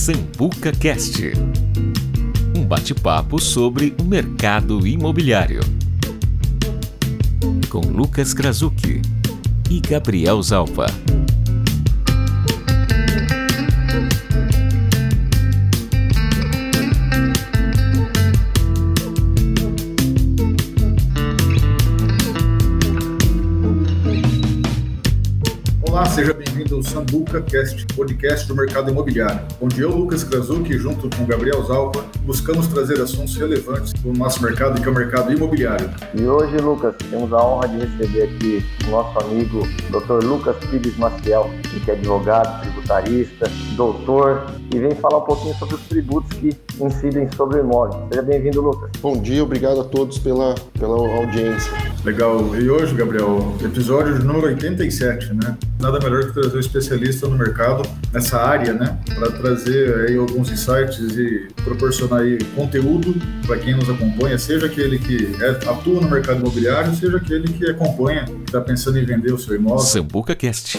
Sambuca Cast. Um bate-papo sobre o mercado imobiliário. Com Lucas Krasucki e Gabriel Zalpa. Olá, seja bem-vindo ao Sambuca Cast, podcast do mercado imobiliário, onde eu, Lucas Krasucki, junto com Gabriel Zalpa, buscamos trazer assuntos relevantes do nosso mercado, que é o mercado imobiliário. E hoje, Lucas, temos a honra de receber aqui o nosso amigo Dr. Lucas Pires Maciel, que é advogado, tributarista, doutor, e vem falar um pouquinho sobre os tributos que incidem sobre o imóvel. Seja bem-vindo, Lucas. Bom dia, obrigado a todos pela, pela audiência. Legal. E hoje, Gabriel, episódio número 87, né? Nada melhor que trazer um especialista no mercado nessa área, né? Para trazer aí alguns insights e proporcionar aí conteúdo para quem nos acompanha, seja aquele que é, atua no mercado imobiliário, seja aquele que acompanha, que está pensando em vender o seu imóvel. Sambuca Cast.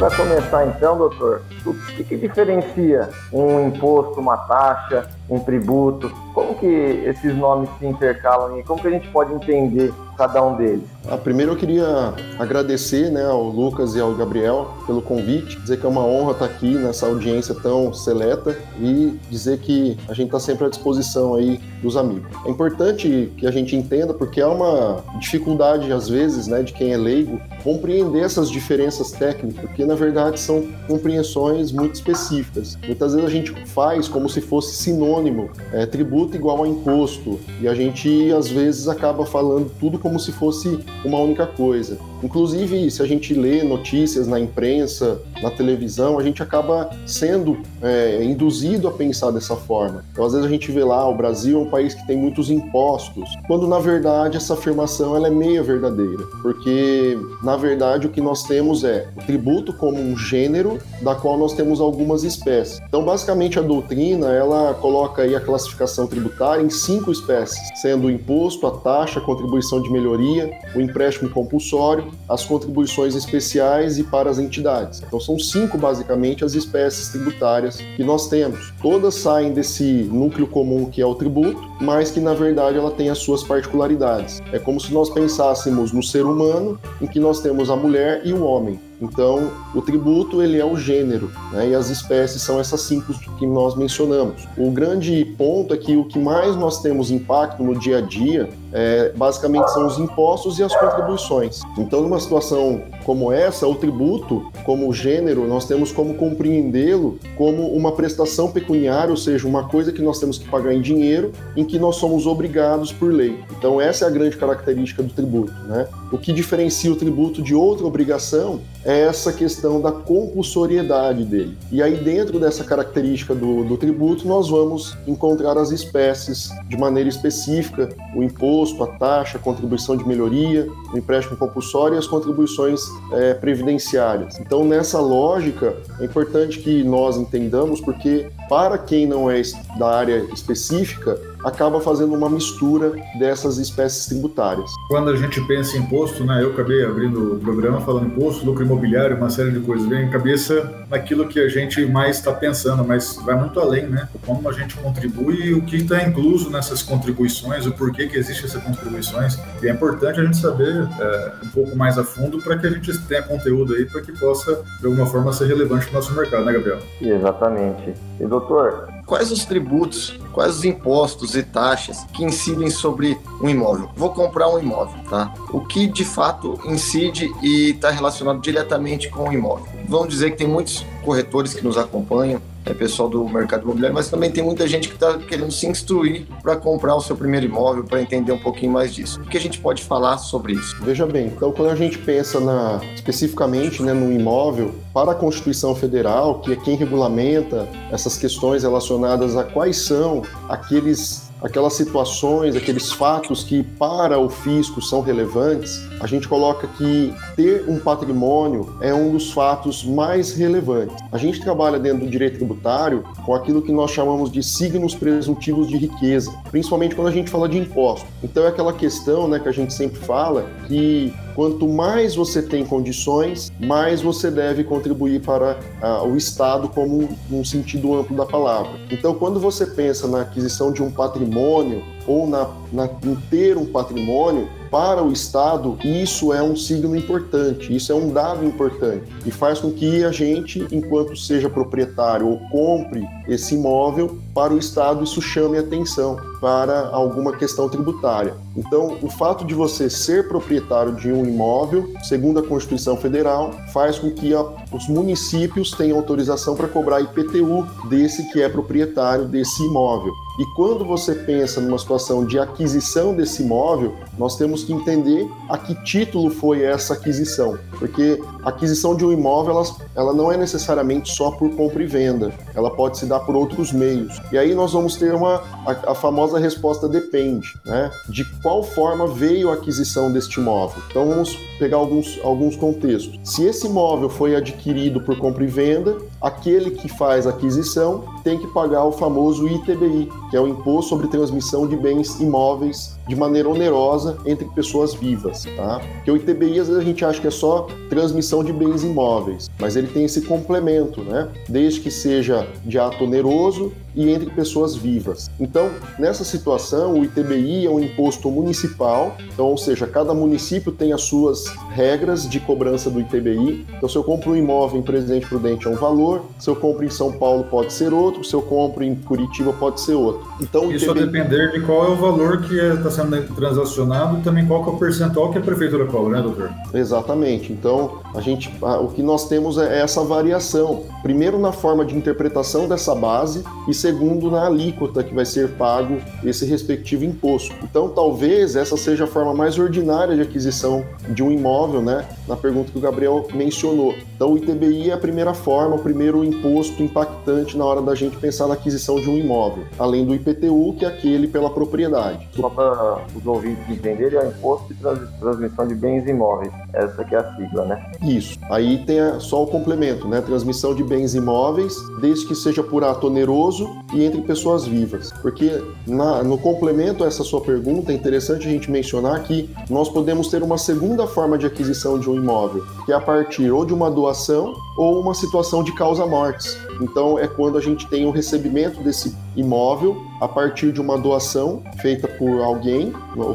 Para começar então, doutor, o que, que diferencia um imposto, uma taxa, um tributo? Como que esses nomes se intercalam e como que a gente pode entender cada um deles? Ah, primeiro eu queria agradecer né, ao Lucas e ao Gabriel pelo convite, dizer que é uma honra estar aqui nessa audiência tão seleta e dizer que a gente está sempre à disposição aí dos amigos. É importante que a gente entenda, porque há uma dificuldade às vezes né, de quem é leigo compreender essas diferenças técnicas, porque na verdade são compreensões muito específicas. Muitas vezes a gente faz como se fosse sinônimo, é, tributo igual a imposto, e a gente às vezes acaba falando tudo como se fosse uma única coisa. Inclusive, se a gente lê notícias na imprensa, na televisão, a gente acaba sendo é, induzido a pensar dessa forma. Então, às vezes a gente vê lá, o Brasil é um país que tem muitos impostos, quando na verdade essa afirmação ela é meia verdadeira, porque na verdade o que nós temos é o tributo como um gênero da qual nós temos algumas espécies. Então, basicamente a doutrina ela coloca aí a classificação tributária em cinco espécies, sendo o imposto, a taxa, a contribuição de melhoria, o empréstimo compulsório, as contribuições especiais e para as entidades. Então são cinco basicamente as espécies tributárias que nós temos. Todas saem desse núcleo comum que é o tributo, mas que na verdade ela tem as suas particularidades. É como se nós pensássemos no ser humano, em que nós temos a mulher e o homem. Então, o tributo ele é o gênero, né? e as espécies são essas cinco que nós mencionamos. O grande ponto é que o que mais nós temos impacto no dia a dia é, basicamente são os impostos e as contribuições. Então, numa situação como essa, o tributo, como gênero, nós temos como compreendê-lo como uma prestação pecuniária, ou seja, uma coisa que nós temos que pagar em dinheiro, em que nós somos obrigados por lei. Então, essa é a grande característica do tributo. Né? O que diferencia o tributo de outra obrigação é essa questão da compulsoriedade dele. E aí, dentro dessa característica do, do tributo, nós vamos encontrar as espécies de maneira específica, o imposto, a taxa, a contribuição de melhoria, o empréstimo compulsório e as contribuições é, previdenciárias. Então, nessa lógica, é importante que nós entendamos, porque para quem não é da área específica, acaba fazendo uma mistura dessas espécies tributárias. Quando a gente pensa em imposto, né, eu acabei abrindo o programa falando imposto, lucro imobiliário, uma série de coisas, vem em cabeça naquilo que a gente mais está pensando, mas vai muito além, né? Como a gente contribui e o que está incluso nessas contribuições, o porquê que existe essas contribuições. E é importante a gente saber é, um pouco mais a fundo para que a gente tenha conteúdo aí para que possa, de alguma forma, ser relevante no nosso mercado, né, Gabriel? Exatamente. E doutor, quais os tributos, quais os impostos e taxas que incidem sobre um imóvel. Vou comprar um imóvel, tá? O que de fato incide e está relacionado diretamente com o imóvel. Vamos dizer que tem muitos corretores que nos acompanham, é pessoal do mercado imobiliário, mas também tem muita gente que está querendo se instruir para comprar o seu primeiro imóvel, para entender um pouquinho mais disso. O que a gente pode falar sobre isso? Veja bem, então quando a gente pensa na, especificamente né, no imóvel, para a Constituição Federal, que é quem regulamenta essas questões relacionadas a quais são aqueles aquelas situações, aqueles fatos que para o fisco são relevantes, a gente coloca que ter um patrimônio é um dos fatos mais relevantes. A gente trabalha dentro do direito tributário com aquilo que nós chamamos de signos presuntivos de riqueza, principalmente quando a gente fala de imposto. Então é aquela questão né, que a gente sempre fala que quanto mais você tem condições, mais você deve contribuir para uh, o Estado como um, um sentido amplo da palavra. Então, quando você pensa na aquisição de um patrimônio ou na, na, em ter um patrimônio, para o Estado, isso é um signo importante, isso é um dado importante e faz com que a gente, enquanto seja proprietário ou compre esse imóvel, para o Estado isso chame atenção para alguma questão tributária. Então, o fato de você ser proprietário de um imóvel, segundo a Constituição Federal, faz com que a, os municípios tenham autorização para cobrar IPTU desse que é proprietário desse imóvel. E quando você pensa numa situação de aquisição desse imóvel, nós temos que entender a que título foi essa aquisição, porque aquisição de um imóvel ela, ela não é necessariamente só por compra e venda, ela pode se dar por outros meios. E aí nós vamos ter uma a, a famosa resposta depende, né? De qual forma veio a aquisição deste imóvel. Então vamos pegar alguns, alguns contextos. Se esse imóvel foi adquirido por compra e venda, aquele que faz aquisição tem que pagar o famoso ITBI, que é o Imposto sobre Transmissão de Bens Imóveis de maneira onerosa entre pessoas vivas, tá? Porque o ITBI às vezes a gente acha que é só transmissão de bens imóveis, mas ele tem esse complemento, né? Desde que seja de ato oneroso e entre pessoas vivas. Então, nessa situação, o ITBI é um imposto municipal, então, ou seja, cada município tem as suas regras de cobrança do ITBI. Então, se eu compro um imóvel em Presidente Prudente é um valor, se eu compro em São Paulo pode ser outro, se eu compro em Curitiba pode ser outro. Então, Isso a depender de qual é o valor que está é, sendo transacionado e também qual é o percentual que a prefeitura cobra, né, doutor? Exatamente. Então, a gente, o que nós temos é essa variação. Primeiro na forma de interpretação dessa base e segundo na alíquota que vai ser pago esse respectivo imposto. Então, talvez essa seja a forma mais ordinária de aquisição de um imóvel, né? Na pergunta que o Gabriel mencionou. Então, o ITBI é a primeira forma, o primeiro imposto impactante na hora da gente pensar na aquisição de um imóvel, além do IPTU, que é aquele pela propriedade. Só para os ouvintes entenderem, é o Imposto de Transmissão de Bens Imóveis. Essa que é a sigla, né? Isso. Aí tem só o complemento, né? Transmissão de bens imóveis, desde que seja por ato oneroso e entre pessoas vivas. Porque na, no complemento a essa sua pergunta, é interessante a gente mencionar que nós podemos ter uma segunda forma de aquisição de um imóvel, que é a partir ou de uma doação ou uma situação de causa-mortes. Então, é quando a gente tem o recebimento desse imóvel a partir de uma doação feita por alguém,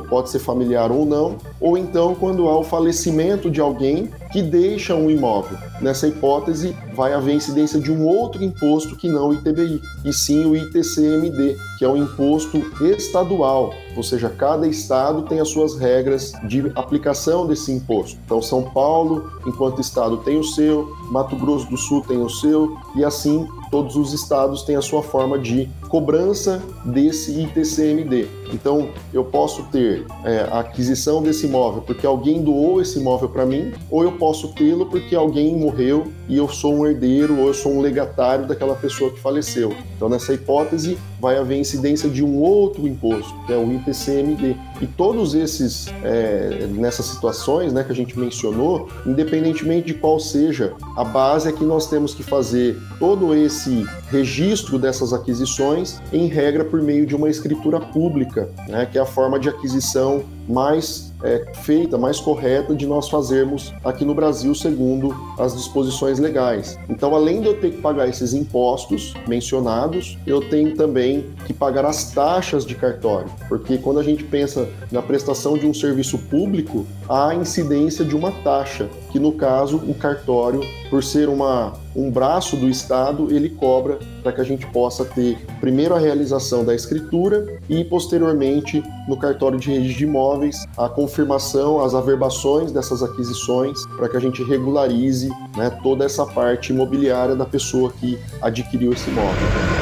pode ser familiar ou não, ou então quando há o falecimento de alguém que deixa um imóvel. Nessa hipótese, vai haver incidência de um outro imposto que não o ITBI, e sim o ITCMD, que é um imposto estadual, ou seja, cada estado tem as suas regras de aplicação desse imposto. Então, São Paulo, enquanto estado, tem o seu, Mato Grosso do Sul tem o seu, e assim todos os estados têm a sua forma de cobrança desse ITCMD. Então, eu posso ter é, a aquisição desse imóvel porque alguém doou esse imóvel para mim, ou eu posso tê-lo porque alguém morreu e eu sou um herdeiro ou eu sou um legatário daquela pessoa que faleceu. Então, nessa hipótese, vai haver incidência de um outro imposto, que é o IPCMD. E todos esses, é, nessas situações né, que a gente mencionou, independentemente de qual seja a base, é que nós temos que fazer todo esse registro dessas aquisições, em regra, por meio de uma escritura pública, né, que é a forma de aquisição mais é, feita, mais correta de nós fazermos aqui no Brasil, segundo as disposições legais. Então, além de eu ter que pagar esses impostos mencionados, eu tenho também que pagar as taxas de cartório, porque quando a gente pensa na prestação de um serviço público, há incidência de uma taxa, que no caso o cartório, por ser uma, um braço do Estado, ele cobra para que a gente possa ter primeiro a realização da escritura e posteriormente no cartório de registro de imóveis a confirmação, as averbações dessas aquisições para que a gente regularize né, toda essa parte imobiliária da pessoa que adquiriu esse imóvel.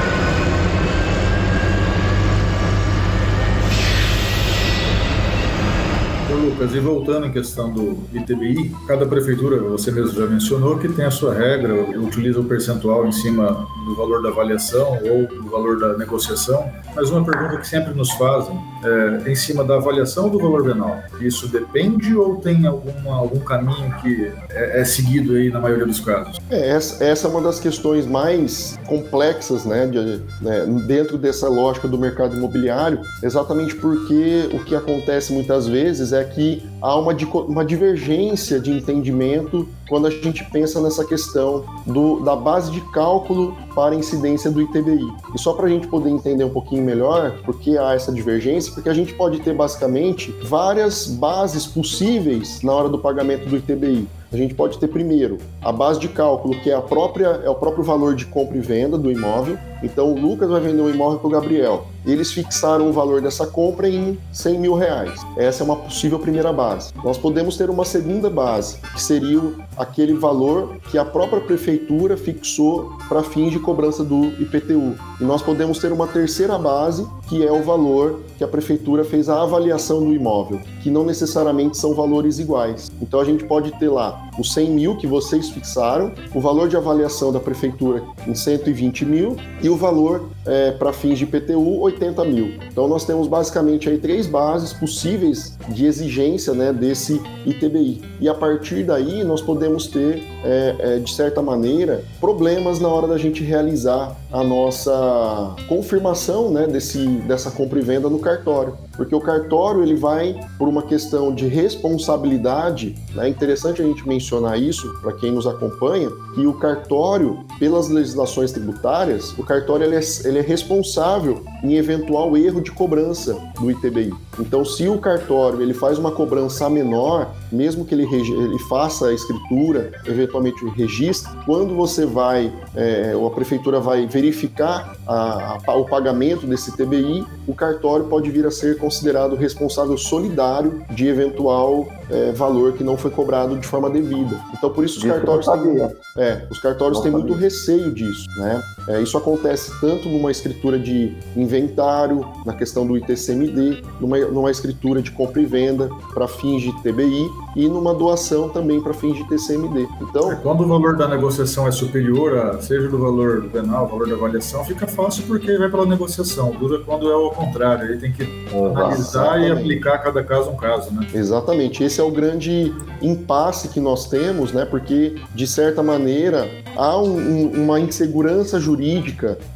Lucas, e voltando em questão do ITBI, cada prefeitura, você mesmo já mencionou, que tem a sua regra, utiliza o percentual em cima do valor da avaliação ou do valor da negociação, mas uma pergunta que sempre nos fazem é em cima da avaliação do valor venal. Isso depende ou tem alguma, algum caminho que é, é seguido aí na maioria dos casos? É, essa, essa é uma das questões mais complexas né, de, né, dentro dessa lógica do mercado imobiliário, exatamente porque o que acontece muitas vezes é que que há uma, uma divergência de entendimento quando a gente pensa nessa questão do, da base de cálculo para a incidência do ITBI. E só para a gente poder entender um pouquinho melhor por que há essa divergência, porque a gente pode ter basicamente várias bases possíveis na hora do pagamento do ITBI. A gente pode ter primeiro a base de cálculo, que é a própria é o próprio valor de compra e venda do imóvel. Então o Lucas vai vender um imóvel para o Gabriel. Eles fixaram o valor dessa compra em 100 mil reais. Essa é uma possível primeira base. Nós podemos ter uma segunda base, que seria aquele valor que a própria prefeitura fixou para fins de cobrança do IPTU. E nós podemos ter uma terceira base, que é o valor que a prefeitura fez a avaliação do imóvel, que não necessariamente são valores iguais. Então a gente pode ter lá os 100 mil que vocês fixaram, o valor de avaliação da prefeitura em 120 mil e o valor é, para fins de IPTU 80 mil. Então nós temos basicamente aí três bases possíveis de exigência né, desse ITBI. E a partir daí nós podemos ter, é, é, de certa maneira, problemas na hora da gente realizar a nossa confirmação né, desse, dessa compra e venda no cartório. Porque o cartório ele vai, por uma questão de responsabilidade, né, é interessante a gente mencionar isso para quem nos acompanha, que o cartório, pelas legislações tributárias, o cartório ele é, ele é responsável em eventual erro de cobrança do ITBI. Então, se o cartório ele faz uma cobrança menor, mesmo que ele, ele faça a escritura, eventualmente o registro, quando você vai, é, ou a prefeitura vai verificar a, a, o pagamento desse ITBI, o cartório pode vir a ser considerado responsável solidário de eventual é, valor que não foi cobrado de forma devida. Então, por isso os cartórios têm, é, os cartórios têm muito receio disso, né? É, isso acontece tanto numa escritura de inventário, na questão do ITCMD, numa, numa escritura de compra e venda para fins de TBI e numa doação também para fins de TCMD. Então, é, quando o valor da negociação é superior, a, seja do valor do penal, valor da avaliação, fica fácil porque vai pela negociação. Dura quando é ao contrário, aí tem que analisar e aplicar cada caso um caso, né? Exatamente. Esse é o grande impasse que nós temos, né? Porque de certa maneira há um, um, uma insegurança jurídica,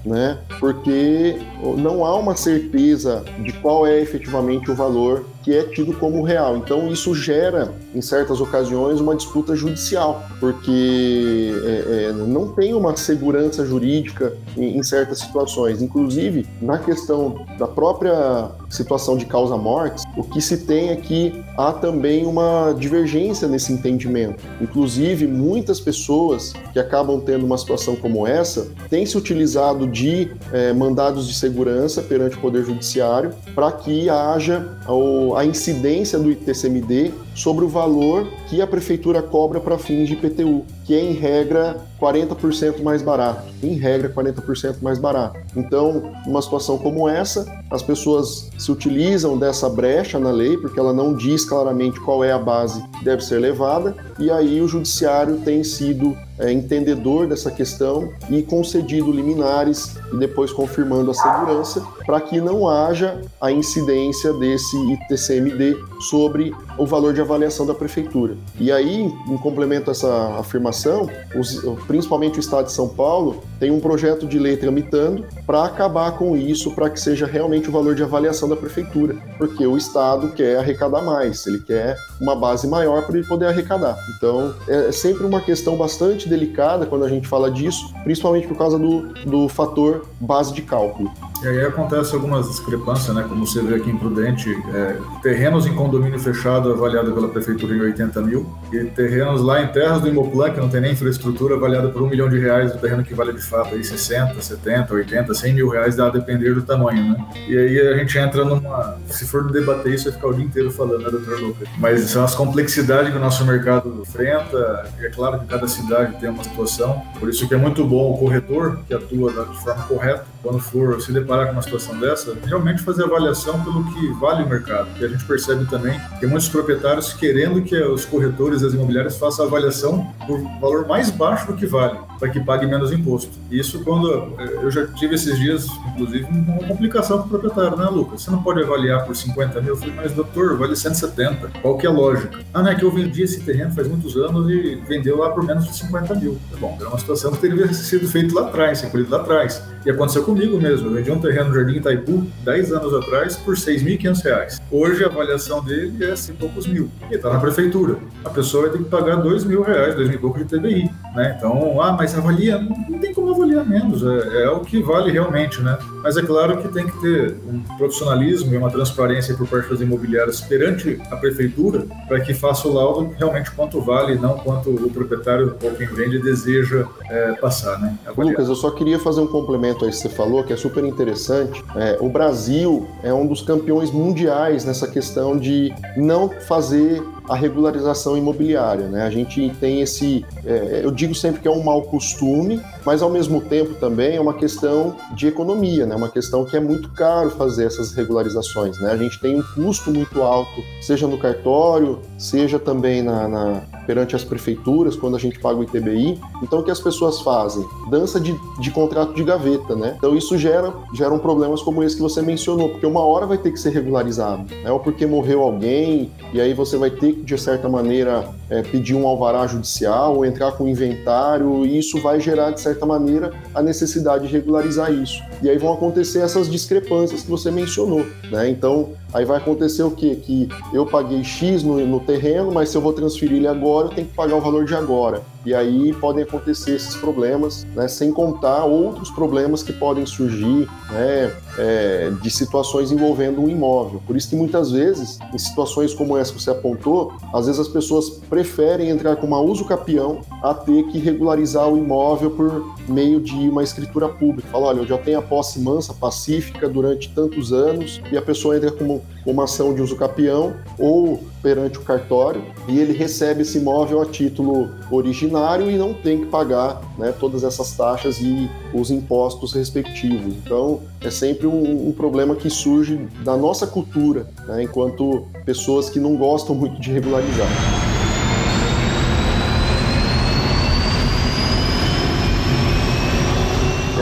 né? Porque não há uma certeza de qual é efetivamente o valor que é tido como real. Então isso gera, em certas ocasiões, uma disputa judicial, porque é, é, não tem uma segurança jurídica em, em, certas situações. Inclusive, na questão da própria situação de causa-mortes, o que se tem é que há também uma divergência nesse entendimento. Inclusive, muitas pessoas que acabam tendo uma situação como essa têm se utilizado de é, mandados de segurança perante o Poder Judiciário para que haja o, a incidência do ITCMD sobre o valor que a prefeitura cobra para fins de IPTU, que é em regra 40% mais barato. Em regra, 40% mais barato. Então, numa situação como essa, as pessoas se utilizam dessa brecha na lei, porque ela não diz claramente qual é a base que deve ser levada, e aí o judiciário tem sido é, entendedor dessa questão e concedido liminares e depois confirmando a segurança para que não haja a incidência desse ITCMD sobre o valor de avaliação da prefeitura. E aí, em complemento a essa afirmação, os, principalmente o Estado de São Paulo tem um projeto de lei tramitando para acabar com isso, para que seja realmente o valor de avaliação da prefeitura, porque o Estado quer arrecadar mais, ele quer uma base maior para ele poder arrecadar. Então, é sempre uma questão bastante delicada quando a gente fala disso, principalmente por causa do, do fator base de cálculo. E aí acontece algumas discrepâncias, né? Como você vê aqui em Prudente, é, terrenos em condomínio fechado avaliado pela prefeitura em 80 mil, e terrenos lá em terras do Imoplan, que não tem nem infraestrutura, avaliado por um milhão de reais, o terreno que vale de fato aí 60, 70, 80, 100 mil reais, dá a depender do tamanho, né? E aí a gente entra numa. Se for debater isso, vai ficar o dia inteiro falando, né, doutor Lucas? Mas são as complexidades que o nosso mercado enfrenta, é claro que cada cidade tem uma situação, por isso que é muito bom o corretor, que atua de forma correta, quando for se deparar com uma situação dessa, realmente fazer avaliação pelo que vale o mercado. E a gente percebe também que muitos proprietários querendo que os corretores e as imobiliárias façam a avaliação por valor mais baixo do que vale. Para que pague menos imposto. Isso quando eh, eu já tive esses dias, inclusive, uma complicação para o proprietário, né, Lucas? Você não pode avaliar por 50 mil. Eu falei, mas doutor, vale 170. Qual que é a lógica? Ah, não é que eu vendi esse terreno faz muitos anos e vendeu lá por menos de 50 mil. Bom, é uma situação que teria sido feita lá atrás, recolhido lá atrás. E aconteceu comigo mesmo. Eu vendi um terreno no Jardim Itaipu 10 anos atrás por R$ 6.500. Hoje a avaliação dele é 5 poucos mil. E está na prefeitura. A pessoa vai ter que pagar R$ mil reais, dois mil e pouco de TBI. Né? Então, ah, mas avalia. Não tem como avaliar menos. É, é o que vale realmente, né? Mas é claro que tem que ter um profissionalismo e uma transparência por parte das imobiliárias perante a prefeitura para que faça o laudo realmente quanto vale, não quanto o proprietário ou quem vende deseja é, passar, né? Avaliar. Lucas, eu só queria fazer um complemento aí que você falou, que é super interessante. É, o Brasil é um dos campeões mundiais nessa questão de não fazer a regularização imobiliária. Né? A gente tem esse, é, eu digo sempre que é um mau costume, mas ao mesmo tempo também é uma questão de economia, né? uma questão que é muito caro fazer essas regularizações. Né? A gente tem um custo muito alto, seja no cartório, seja também na, na perante as prefeituras, quando a gente paga o ITBI. Então, o que as pessoas fazem? Dança de, de contrato de gaveta, né? Então, isso gera geram problemas como esse que você mencionou, porque uma hora vai ter que ser regularizado, né? Ou porque morreu alguém, e aí você vai ter que, de certa maneira, é, pedir um alvará judicial ou entrar com inventário, e isso vai gerar, de certa maneira, a necessidade de regularizar isso. E aí vão acontecer essas discrepâncias que você mencionou, né? Então, Aí vai acontecer o quê? Que eu paguei X no, no, terreno, mas se eu vou transferir ele agora, eu tenho que pagar o valor de agora. E aí podem acontecer esses problemas, né? sem contar outros problemas que podem surgir né? É, de situações envolvendo um imóvel. Por isso que muitas vezes, em situações como essa que você apontou, às vezes as pessoas preferem entrar com uma uso capião a ter que regularizar o imóvel por meio de uma escritura pública. Fala, olha, eu já tenho a posse mansa, pacífica durante tantos anos, e a pessoa entra com uma ação de uso capião ou perante o cartório e ele recebe esse imóvel a título originário e não tem que pagar né, todas essas taxas e os impostos respectivos. Então é sempre um, um problema que surge da nossa cultura, né, enquanto pessoas que não gostam muito de regularizar.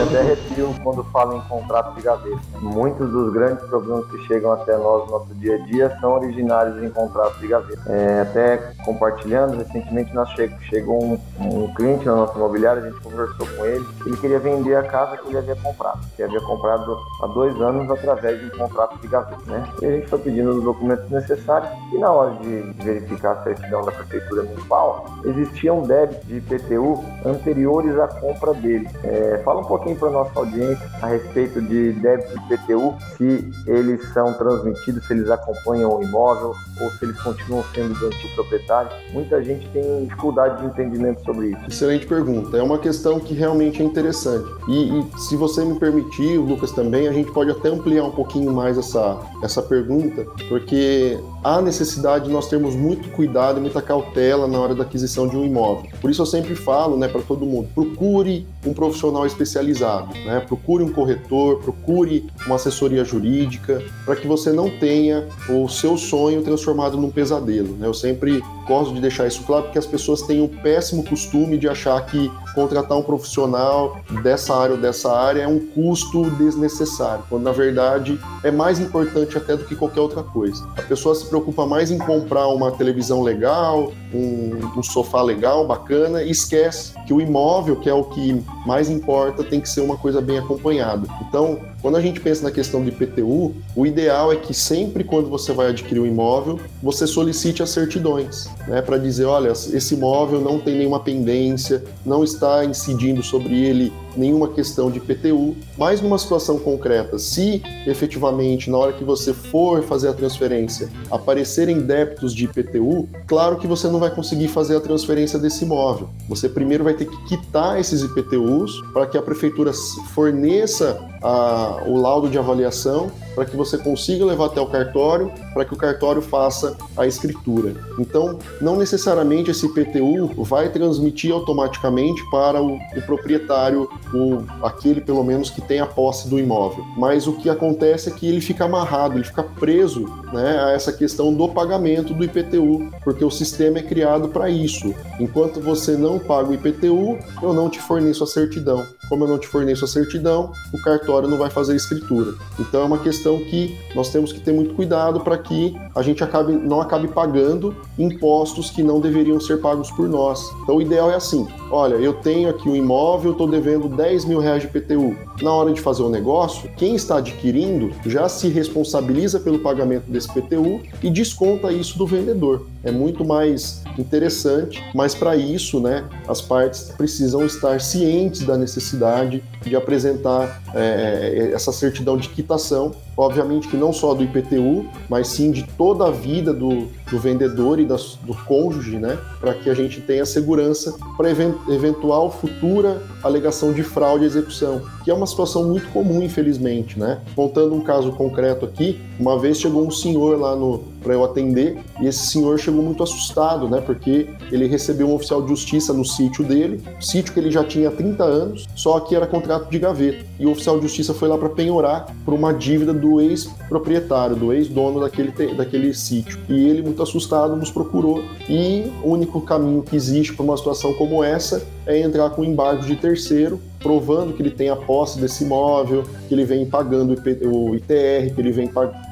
até arrepio quando falo em contrato de gaveta. Muitos dos grandes problemas que chegam até nós no nosso dia a dia são originários em contrato de gaveta. É, até compartilhando, recentemente nós chegou, chegou um, um, cliente na nossa imobiliária, a gente conversou com ele, ele queria vender a casa que ele havia comprado, que havia comprado há dois anos através de um contrato de gaveta, né? E a gente foi pedindo os documentos necessários e na hora de verificar a certidão da prefeitura municipal, existiam débitos de IPTU anteriores à compra dele. É, fala um pouquinho para nossa audiência a respeito de débitos de IPTU, se eles são transmitidos, se eles acompanham o imóvel ou se eles continuam sendo do antigo proprietário. Muita gente tem dificuldade de entendimento sobre isso. Excelente pergunta. É uma questão que realmente é interessante. E, e se você me permitir, Lucas também, a gente pode até ampliar um pouquinho mais essa, essa pergunta, porque há necessidade de nós termos muito cuidado e muita cautela na hora da aquisição de um imóvel. Por isso eu sempre falo, né, para todo mundo, procure um profissional especializado, né? Procure um corretor, procure uma assessoria jurídica, para que você não tenha o seu sonho transformado num pesadelo, né? Eu sempre gosto de deixar isso claro porque as pessoas têm o péssimo costume de achar que contratar um profissional dessa área ou dessa área é um custo desnecessário, quando na verdade é mais importante até do que qualquer outra coisa. A pessoa se preocupa mais em comprar uma televisão legal, um, um sofá legal, bacana, e esquece que o imóvel, que é o que mais importa, tem que ser uma coisa bem acompanhada. Então, quando a gente pensa na questão de IPTU, o ideal é que sempre quando você vai adquirir um imóvel, você solicite as certidões, né, para dizer, olha, esse imóvel não tem nenhuma pendência, não está incidindo sobre ele nenhuma questão de IPTU, mas numa situação concreta, se efetivamente na hora que você for fazer a transferência aparecerem débitos de IPTU, claro que você não vai conseguir fazer a transferência desse imóvel. Você primeiro vai ter que quitar esses IPTUs para que a prefeitura forneça a, o laudo de avaliação para que você consiga levar até o cartório, para que o cartório faça a escritura. Então, não necessariamente esse IPTU vai transmitir automaticamente para o, o proprietário, o, aquele pelo menos que tem a posse do imóvel. Mas o que acontece é que ele fica amarrado, ele fica preso né, a essa questão do pagamento do IPTU, porque o sistema é criado para isso. Enquanto você não paga o IPTU, eu não te forneço a certidão. Como eu não te forneço a certidão, o cartório não vai fazer a escritura. Então é uma questão que nós temos que ter muito cuidado para que a gente acabe, não acabe pagando impostos que não deveriam ser pagos por nós. Então o ideal é assim: olha, eu tenho aqui um imóvel, estou devendo 10 mil reais de IPTU. Na hora de fazer o negócio, quem está adquirindo já se responsabiliza pelo pagamento desse IPTU e desconta isso do vendedor. É muito mais interessante, mas para isso, né, as partes precisam estar cientes da necessidade de apresentar é, essa certidão de quitação, obviamente que não só do IPTU, mas sim de toda a vida do, do vendedor e das, do cônjuge, né, para que a gente tenha segurança para eventual futura alegação de fraude à execução, que é uma situação muito comum, infelizmente, né. Contando um caso concreto aqui, uma vez chegou um senhor lá no para eu atender e esse senhor chegou muito assustado, né, porque ele recebeu um oficial de justiça no sítio dele, sítio que ele já tinha há 30 anos, só que era contrato de gaveta. E o oficial de justiça foi lá para penhorar por uma dívida do ex-proprietário, do ex-dono daquele, daquele sítio. E ele, muito assustado, nos procurou. E o único caminho que existe para uma situação como essa é entrar com embargo de terceiro, provando que ele tem a posse desse imóvel, que ele vem pagando o ITR, que ele vem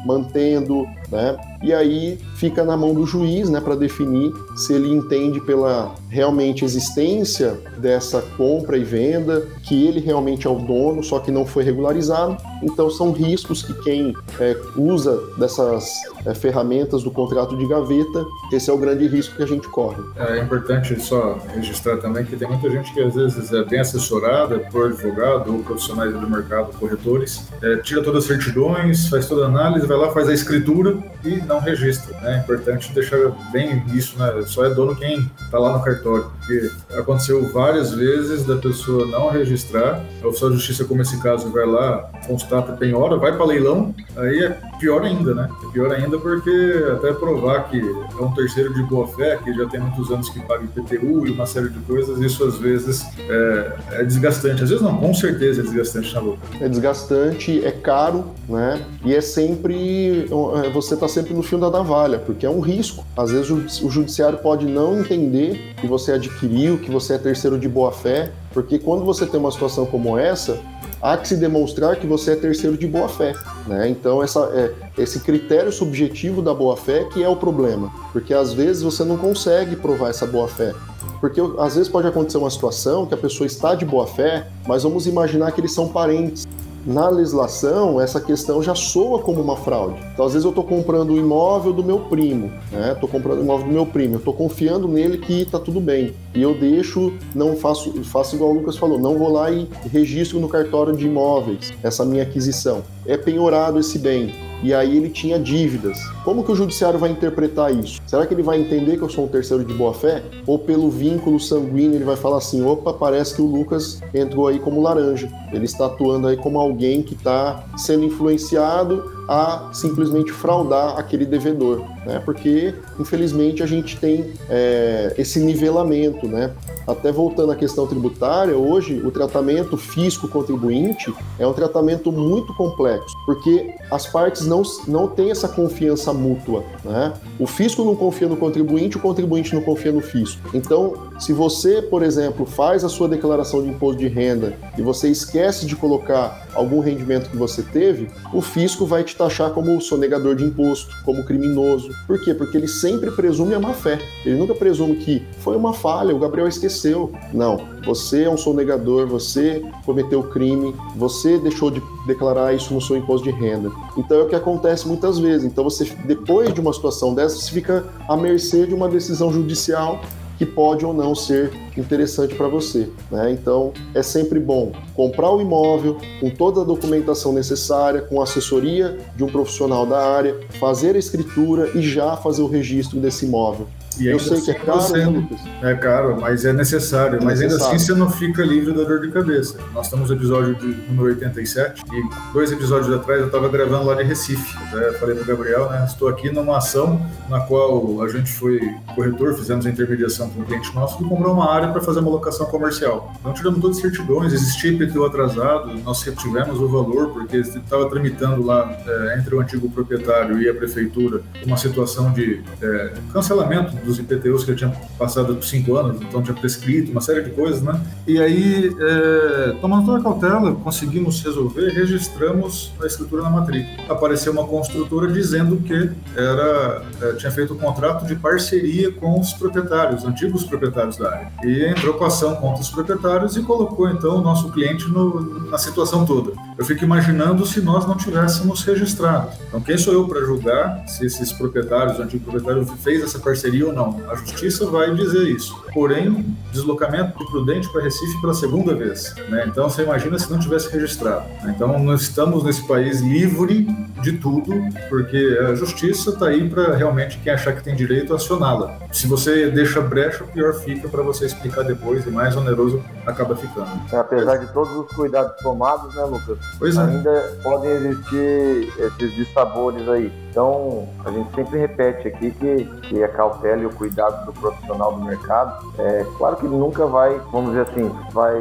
mantendo, né? E aí fica na mão do juiz, né, para definir se ele entende pela realmente existência dessa compra e venda, que ele realmente é o dono, só que não foi regularizado. Então são riscos que quem é, usa dessas é, ferramentas do contrato de gaveta, esse é o grande risco que a gente corre. É importante só registrar também que tem muita gente que às vezes é bem assessorada por advogado ou profissionais do mercado, corretores, é, tira todas as certidões, faz toda a análise, vai lá, faz a escritura e não registra. Né? É importante deixar bem isso, né? Só é dono quem está lá no cartório, porque aconteceu várias vezes da pessoa não registrar, a oficial de justiça, como esse caso, vai lá, constata penhora, vai para leilão, aí é pior ainda, né? É pior ainda porque até provar que é um terceiro de boa fé, que já tem muitos anos que paga IPTU e uma série de coisas, isso às vezes é, é desgastante. Às vezes não, com certeza é desgastante na luta. É desgastante, é caro, né? E é sempre. É, você está sempre no fio da navalha, porque é um risco. Às vezes o judiciário pode não entender que você adquiriu, que você é terceiro de boa fé, porque quando você tem uma situação como essa, há que se demonstrar que você é terceiro de boa fé. Né? Então, essa, é, esse critério subjetivo da boa fé que é o problema, porque às vezes você não consegue provar essa boa fé. Porque às vezes pode acontecer uma situação que a pessoa está de boa fé, mas vamos imaginar que eles são parentes na legislação, essa questão já soa como uma fraude. Então, às vezes, eu estou comprando o imóvel do meu primo, né? Estou comprando o imóvel do meu primo, estou confiando nele que está tudo bem. E eu deixo, não faço, faço igual o Lucas falou, não vou lá e registro no cartório de imóveis essa minha aquisição. É penhorado esse bem e aí ele tinha dívidas. Como que o judiciário vai interpretar isso? Será que ele vai entender que eu sou um terceiro de boa fé? Ou pelo vínculo sanguíneo ele vai falar assim: opa, parece que o Lucas entrou aí como laranja. Ele está atuando aí como alguém que está sendo influenciado a simplesmente fraudar aquele devedor, né? Porque infelizmente a gente tem é, esse nivelamento, né? Até voltando à questão tributária, hoje o tratamento fisco-contribuinte é um tratamento muito complexo, porque as partes não, não têm essa confiança mútua, né? O fisco não confia no contribuinte, o contribuinte não confia no fisco. Então, se você, por exemplo, faz a sua declaração de imposto de renda e você esquece de colocar algum rendimento que você teve, o fisco vai te taxar como sonegador de imposto, como criminoso. Por quê? Porque ele sempre presume a má fé. Ele nunca presume que foi uma falha, o Gabriel esqueceu. Não, você é um sonegador, você cometeu crime, você deixou de declarar isso no seu imposto de renda. Então é o que acontece muitas vezes. Então você, depois de uma situação dessa, você fica à mercê de uma decisão judicial que pode ou não ser interessante para você. Né? Então, é sempre bom comprar o imóvel com toda a documentação necessária, com assessoria de um profissional da área, fazer a escritura e já fazer o registro desse imóvel. E eu sei que é caro, né, Lucas? É caro, mas é necessário. É mas necessário. ainda assim você não fica livre da dor de cabeça. Nós estamos no episódio de número 87 e dois episódios atrás eu estava gravando lá de Recife. Eu já falei para Gabriel, né? Estou aqui numa ação na qual a gente foi corretor, fizemos a intermediação com um cliente nosso que comprou uma área para fazer uma locação comercial. Então tiramos todas as certidões, existia IPTU atrasado, nós retivemos o valor porque estava tramitando lá é, entre o antigo proprietário e a prefeitura uma situação de é, cancelamento dos IPTUs que eu tinha passado por cinco anos, então tinha prescrito uma série de coisas, né? E aí, é, tomando toda a cautela, conseguimos resolver, registramos a escritura na matrícula. Apareceu uma construtora dizendo que era, é, tinha feito um contrato de parceria com os proprietários, antigos proprietários da área. E entrou com ação contra os proprietários e colocou então o nosso cliente no, na situação toda. Eu fico imaginando se nós não tivéssemos registrado. Então, quem sou eu para julgar se esses proprietários, o antigo proprietário, fez essa parceria ou não? A justiça vai dizer isso. Porém, deslocamento do Prudente para Recife pela segunda vez. Né? Então, você imagina se não tivesse registrado. Então, nós estamos nesse país livre de tudo, porque a justiça está aí para realmente quem achar que tem direito acioná-la. Se você deixa brecha, pior fica para você explicar depois e mais oneroso acaba ficando. Apesar de todos os cuidados tomados, né, Lucas? Pois é. Ainda podem existir esses dissabores aí. Então, a gente sempre repete aqui que, que a cautela e o cuidado do profissional do mercado, é claro que ele nunca vai, vamos dizer assim, vai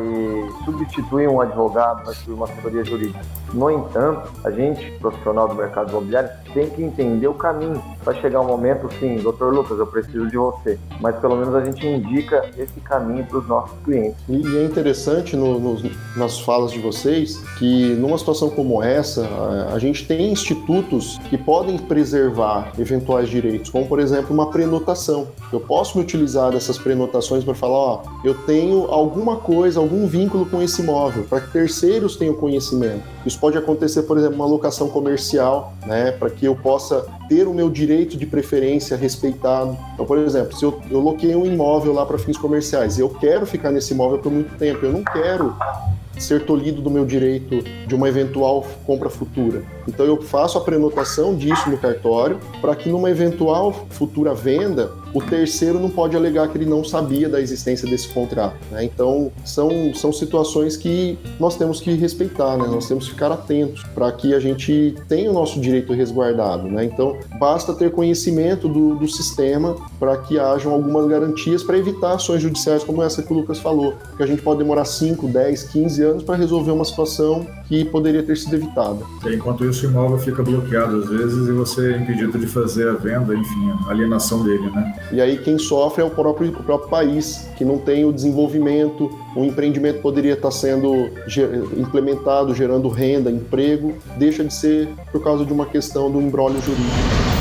substituir um advogado, vai substituir uma assessoria jurídica. No entanto, a gente, profissional do mercado imobiliário, tem que entender o caminho. Vai chegar um momento, sim, doutor Lucas, eu preciso de você, mas pelo menos a gente indica esse caminho para os nossos clientes. E é interessante no, no, nas falas de vocês que numa situação como essa, a, a gente tem institutos que podem preservar eventuais direitos, como por exemplo uma prenotação. Eu posso me utilizar dessas prenotações para falar, ó, eu tenho alguma coisa, algum vínculo com esse imóvel, para que terceiros tenham conhecimento. Isso pode acontecer, por exemplo, uma locação comercial, né, para que eu possa ter o meu direito de preferência respeitado. Então, por exemplo, se eu, eu loquei um imóvel lá para fins comerciais eu quero ficar nesse imóvel por muito tempo, eu não quero ser tolhido do meu direito de uma eventual compra futura. Então eu faço a prenotação disso no cartório para que numa eventual futura venda o terceiro não pode alegar que ele não sabia da existência desse contrato. Né? Então, são, são situações que nós temos que respeitar, né? nós temos que ficar atentos para que a gente tenha o nosso direito resguardado. Né? Então, basta ter conhecimento do, do sistema para que hajam algumas garantias para evitar ações judiciais como essa que o Lucas falou, que a gente pode demorar 5, 10, 15 anos para resolver uma situação que poderia ter sido evitada. Enquanto isso, o imóvel fica bloqueado às vezes e você é impedido de fazer a venda, enfim, a alienação dele, né? E aí quem sofre é o próprio, o próprio país, que não tem o desenvolvimento, o empreendimento poderia estar sendo implementado, gerando renda, emprego, deixa de ser por causa de uma questão do embrólio jurídico.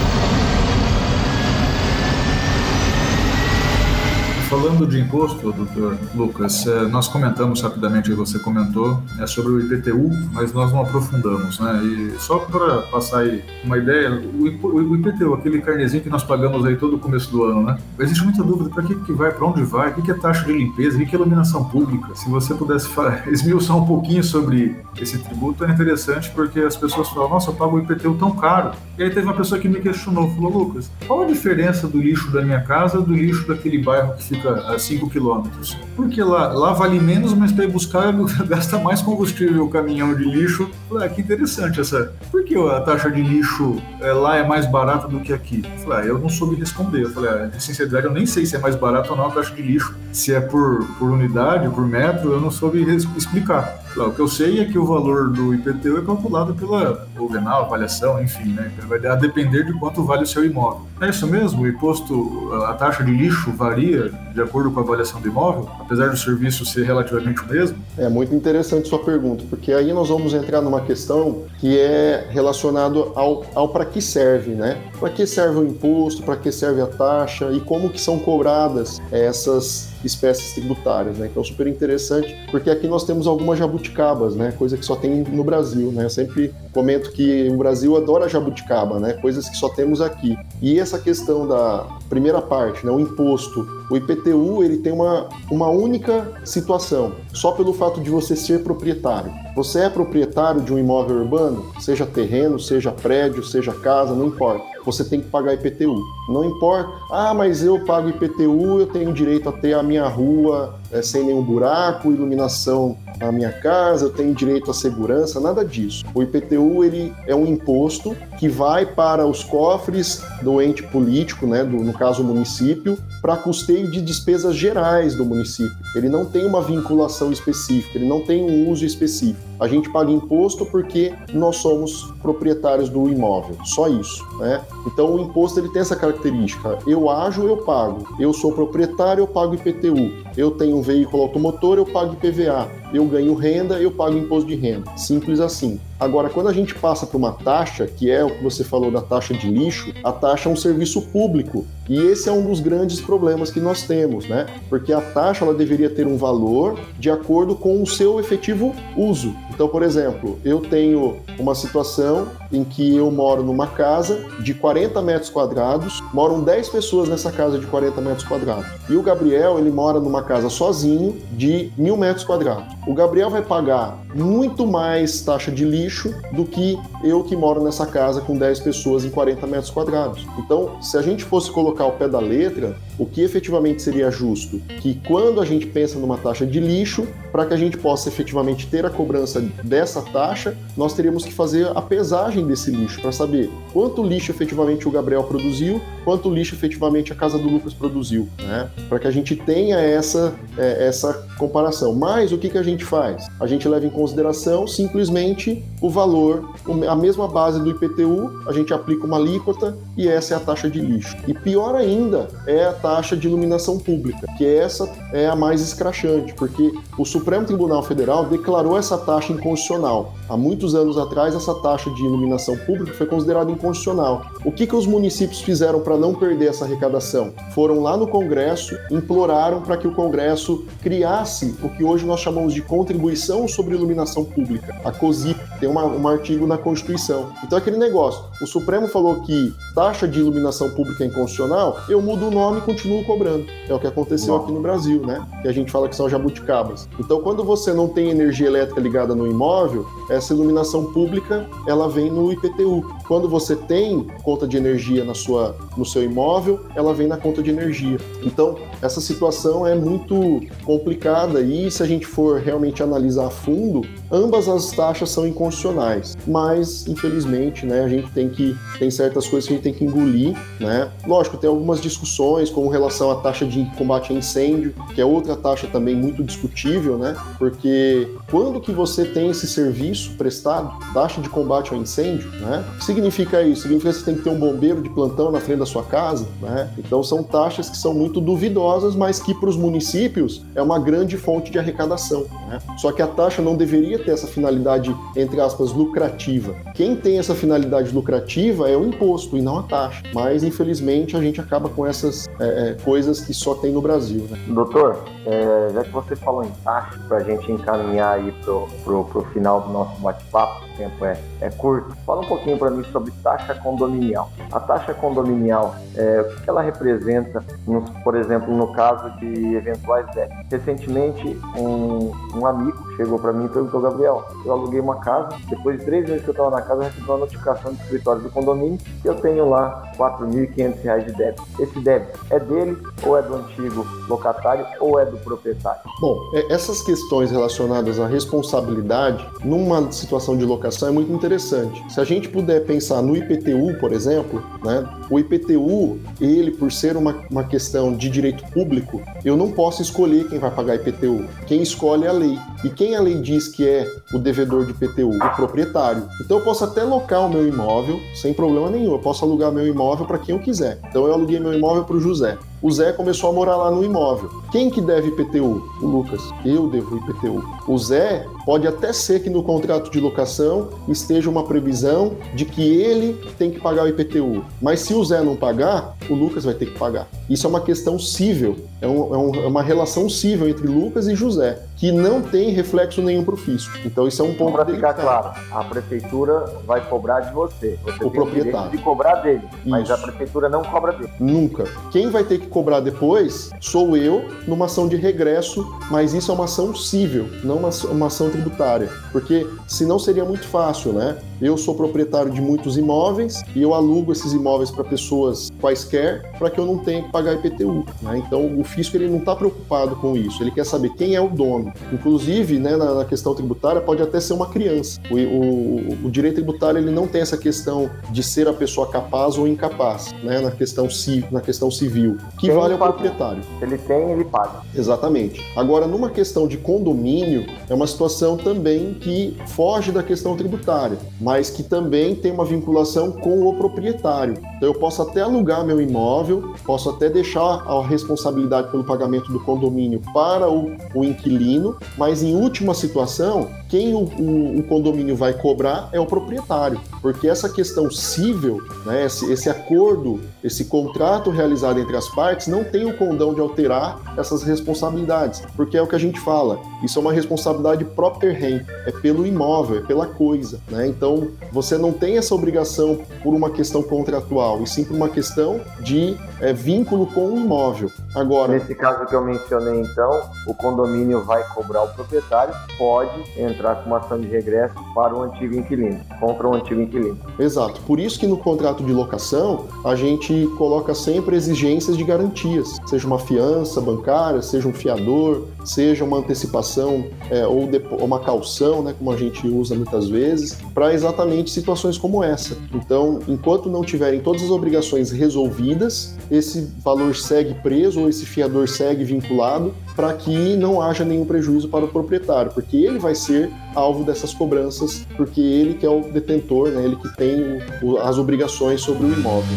Falando de imposto, doutor Lucas, é, nós comentamos rapidamente, você comentou, é sobre o IPTU, mas nós não aprofundamos, né? E só para passar aí uma ideia, o IPTU, aquele carnezinho que nós pagamos aí todo o começo do ano, né? Existe muita dúvida para que, que vai, para onde vai, o que, que é taxa de limpeza, o que, é iluminação pública. Se você pudesse esmiuçar um pouquinho sobre esse tributo, é interessante porque as pessoas falam, nossa, eu pago o IPTU tão caro. E aí teve uma pessoa que me questionou, falou, Lucas, qual a diferença do lixo da minha casa do lixo daquele bairro que fica fica a 5 quilômetros. Porque lá, lá vale menos, mas para ir buscar gasta mais combustível o caminhão de lixo. Falei, ah, que interessante essa. Por que a taxa de lixo é, lá é mais barata do que aqui? Falei, ah, eu não soube responder. Eu falei, ah, de sinceridade, eu nem sei se é mais barato ou não a taxa de lixo. Se é por, por unidade, por metro, eu não soube explicar. O que eu sei é que o valor do IPTU é calculado pela Uvenal, avaliação, enfim, né? Vai depender de quanto vale o seu imóvel. É isso mesmo? O imposto, a taxa de lixo varia de acordo com a avaliação do imóvel, apesar do serviço ser relativamente o mesmo? É muito interessante sua pergunta, porque aí nós vamos entrar numa questão que é relacionado ao, ao para que serve, né? Para que serve o imposto, para que serve a taxa e como que são cobradas essas espécies tributárias, né? Então, super interessante, porque aqui nós temos algumas jabuticabas, né? Coisa que só tem no Brasil, né? Eu sempre comento que o Brasil adora jabuticaba, né? Coisas que só temos aqui. E essa questão da primeira parte, né? O imposto. O IPTU, ele tem uma, uma única situação, só pelo fato de você ser proprietário. Você é proprietário de um imóvel urbano, seja terreno, seja prédio, seja casa, não importa você tem que pagar IPTU. Não importa, ah, mas eu pago IPTU, eu tenho direito a ter a minha rua é, sem nenhum buraco, iluminação na minha casa, eu tenho direito à segurança, nada disso. O IPTU ele é um imposto que vai para os cofres do ente político, né, do, no caso o município, para custeio de despesas gerais do município. Ele não tem uma vinculação específica, ele não tem um uso específico. A gente paga imposto porque nós somos proprietários do imóvel, só isso, né? Então o imposto ele tem essa característica. Eu ajo, eu pago. Eu sou proprietário, eu pago IPTU. Eu tenho veículo automotor, eu pago IPVA. Eu ganho renda, eu pago imposto de renda. Simples assim. Agora, quando a gente passa para uma taxa, que é o que você falou da taxa de lixo, a taxa é um serviço público. E esse é um dos grandes problemas que nós temos, né? Porque a taxa ela deveria ter um valor de acordo com o seu efetivo uso. Então, por exemplo, eu tenho uma situação em que eu moro numa casa de 40 metros quadrados, moram 10 pessoas nessa casa de 40 metros quadrados. E o Gabriel, ele mora numa casa sozinho de mil metros quadrados. O Gabriel vai pagar muito mais taxa de lixo do que eu que moro nessa casa com 10 pessoas em 40 metros quadrados. Então, se a gente fosse colocar o pé da letra, o que efetivamente seria justo? Que quando a gente pensa numa taxa de lixo, para que a gente possa efetivamente ter a cobrança dessa taxa, nós teríamos que fazer a pesagem desse lixo para saber quanto lixo efetivamente o Gabriel produziu, quanto lixo efetivamente a casa do Lucas produziu, né? Para que a gente tenha essa, é, essa comparação. Mas o que, que a gente faz? A gente leva em consideração simplesmente o valor, a mesma base do IPTU, a gente aplica uma alíquota e essa é a taxa de lixo. E pior ainda é a taxa de iluminação pública, que essa é a mais escrachante, porque o Supremo Tribunal Federal declarou essa taxa inconstitucional. Há muitos anos atrás, essa taxa de iluminação pública foi considerada inconstitucional. O que, que os municípios fizeram para não perder essa arrecadação? Foram lá no Congresso, imploraram para que o Congresso criasse o que hoje nós chamamos de Contribuição sobre Iluminação Pública, a COSIP, tem uma, um artigo na Constituição. Então, aquele negócio, o Supremo falou que taxa de iluminação pública é inconstitucional, eu mudo o nome e continuo cobrando. É o que aconteceu aqui no Brasil, né? Que a gente fala que são jabuticabas. Então, quando você não tem energia elétrica ligada no imóvel, essa iluminação pública, ela vem no IPTU. Quando você tem conta de energia na sua, no seu imóvel, ela vem na conta de energia. Então, essa situação é muito complicada e se a gente for realmente analisar a fundo, ambas as taxas são inconstitucionais. Mas, infelizmente, né, a gente tem que tem certas coisas que a gente tem que engolir, né? Lógico, tem algumas discussões com relação à taxa de combate a incêndio, que é outra taxa também muito discutível, né? Porque quando que você tem esse serviço prestado, taxa de combate ao incêndio, né? O que significa isso? Significa que você tem que ter um bombeiro de plantão na frente da sua casa, né? Então são taxas que são muito duvidosas, mas que para os municípios é uma grande fonte de arrecadação, né? Só que a taxa não deveria ter essa finalidade, entre aspas, lucrativa. Quem tem essa finalidade lucrativa é o imposto e não a taxa. Mas infelizmente a gente acaba com essas é, é coisas que só tem no Brasil. Né? Doutor, é, já que você falou em taxa, para a gente encaminhar aí pro, pro final do nosso bate-papo, tempo é, é curto, fala um pouquinho para mim sobre taxa condominial. A taxa condominial, é, o que ela representa, nos, por exemplo, no caso de eventuais débitos? Recentemente, um, um amigo chegou para mim e perguntou, Gabriel, eu aluguei uma casa, depois de três meses que eu estava na casa, eu recebi uma notificação do escritório do condomínio que eu tenho lá R$ 4.500 de débito. Esse débito é dele ou é do antigo locatário ou é do proprietário? Bom, é, essas questões relacionadas à responsabilidade numa situação de locação é muito interessante. Se a gente puder pensar no IPTU, por exemplo, né, o IPTU, ele por ser uma, uma questão de direito público, eu não posso escolher quem vai pagar IPTU. Quem escolhe é a lei. E quem a lei diz que é o devedor de IPTU? O proprietário. Então eu posso até locar o meu imóvel sem problema nenhum. Eu posso alugar meu imóvel para quem eu quiser. Então eu aluguei meu imóvel para o José o Zé começou a morar lá no imóvel. Quem que deve IPTU? O Lucas. Eu devo IPTU. O Zé pode até ser que no contrato de locação esteja uma previsão de que ele tem que pagar o IPTU. Mas se o Zé não pagar, o Lucas vai ter que pagar. Isso é uma questão cível, é, um, é, um, é uma relação cível entre Lucas e José, que não tem reflexo nenhum para o fisco. Então isso é um ponto Para ficar claro, a prefeitura vai cobrar de você. Você o proprietário. de cobrar dele, mas a prefeitura não cobra dele. Nunca. Quem vai ter que cobrar depois sou eu numa ação de regresso, mas isso é uma ação cível, não uma, uma ação tributária. Porque senão seria muito fácil, né? Eu sou proprietário de muitos imóveis e eu alugo esses imóveis para pessoas quaisquer para que eu não tenha que pagar IPTU. Né? Então, o fisco ele não está preocupado com isso, ele quer saber quem é o dono. Inclusive, né, na, na questão tributária, pode até ser uma criança. O, o, o, direito tributário ele não tem essa questão de ser a pessoa capaz ou incapaz, né, na questão, na questão civil. Que vale ao proprietário. Ele tem, ele paga. Exatamente. Agora, numa questão de condomínio, é uma situação também que foge da questão tributária, mas que também tem uma vinculação com o proprietário. Então, eu posso até alugar meu imóvel, posso até deixar a responsabilidade pelo pagamento do condomínio para o, o inquilino, mas em última situação, quem o, o, o, condomínio vai cobrar é o proprietário, porque essa questão civil, né, esse, esse, acordo, esse contrato realizado entre as partes não tem o condão de alterar essas responsabilidades, porque é o que a gente fala, isso é uma responsabilidade própria rem, é pelo imóvel, é pela coisa, né? Então você não tem essa obrigação por uma questão contratual, e sim por uma questão de é, vínculo com o imóvel. Agora, nesse caso que eu mencionei, então, o condomínio vai cobrar o proprietário, pode entrar com uma ação de regresso para o antigo inquilino, contra o antigo inquilino. Exato. Por isso que no contrato de locação a gente coloca sempre exigências de garantias, seja uma fiança bancária, seja um fiador, seja uma antecipação é, ou uma calção, né, como a gente usa muitas vezes, para exatamente situações como essa. Então, enquanto não tiverem todas as obrigações resolvidas, esse valor segue preso esse fiador segue vinculado para que não haja nenhum prejuízo para o proprietário, porque ele vai ser alvo dessas cobranças, porque ele que é o detentor, né, ele que tem as obrigações sobre o imóvel.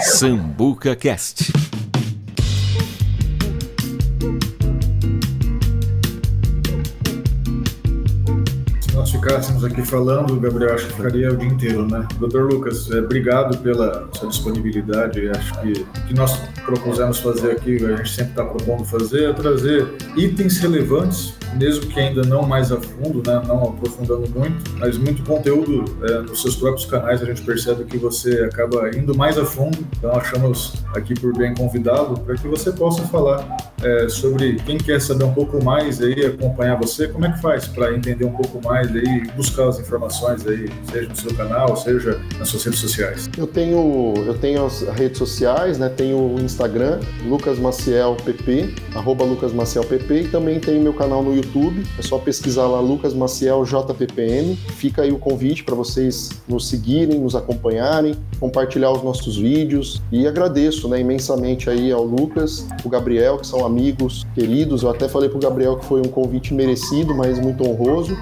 Sambuca Cast. Ficássemos aqui falando, Gabriel, acho que ficaria o dia inteiro, né? Doutor Lucas, é, obrigado pela sua disponibilidade. Acho que o que nós propusemos fazer aqui, a gente sempre está propondo fazer, é trazer itens relevantes, mesmo que ainda não mais a fundo, né? não aprofundando muito, mas muito conteúdo é, nos seus próprios canais. A gente percebe que você acaba indo mais a fundo, então achamos aqui por bem convidá-lo para que você possa falar é, sobre quem quer saber um pouco mais aí, acompanhar você, como é que faz para entender um pouco mais aí, buscar as informações aí, seja no seu canal, seja nas suas redes sociais? Eu tenho, eu tenho as redes sociais, né? Tenho o Instagram, Lucas Maciel PP, arroba Lucas Maciel PP, e também tem meu canal no YouTube, é só pesquisar lá Lucas Maciel JPPM. Fica aí o convite para vocês nos seguirem, nos acompanharem, compartilhar os nossos vídeos e agradeço, né, imensamente aí ao Lucas, o Gabriel, que são amigos queridos. Eu até falei para o Gabriel que foi um convite merecido, mas muito honroso.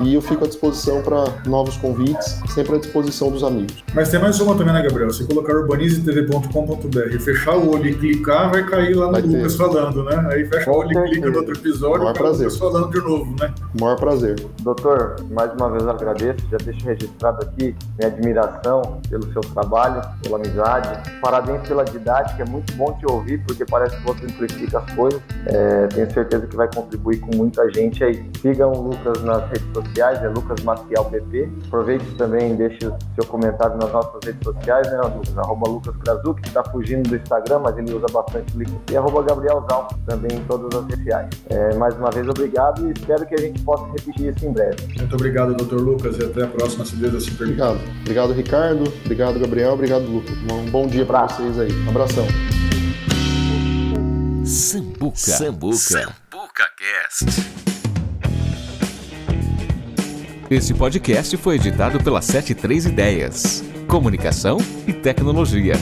E eu fico à disposição para novos convites, sempre à disposição dos amigos. Mas tem mais uma também, né, Gabriel? Se colocar urbanizetv.com.br, fechar o olho e clicar, vai cair lá no vai Lucas ter. falando, né? Aí fecha o olho e clica no outro episódio e prazer. Lucas falando de novo, né? Maior prazer. Doutor, mais uma vez agradeço, já deixo registrado aqui minha admiração pelo seu trabalho, pela amizade. Parabéns pela didática, é muito bom te ouvir, porque parece que você simplifica as coisas. É, tenho certeza que vai contribuir com muita gente aí. Sigam o Lucas nas redes sociais, é Lucas Maciel PP. Aproveite também e deixe o seu comentário nas nossas redes sociais, né, Lucas? Arroba Lucas Krasuk, que está fugindo do Instagram, mas ele usa bastante o LinkedIn. E arroba Gabriel Zal, também em todas as redes sociais. É, mais uma vez, obrigado e espero que a gente possa repetir isso em breve. Muito obrigado, doutor Lucas, e até a próxima, se Deus assim permitir. Obrigado. Obrigado, Ricardo. Obrigado, Gabriel. Obrigado, Lucas. Um bom dia para vocês aí. Um abração. Sambuca. Sambuca. Sambuca Cast. Esse podcast foi editado pela 73 Ideias. Comunicação e tecnologia.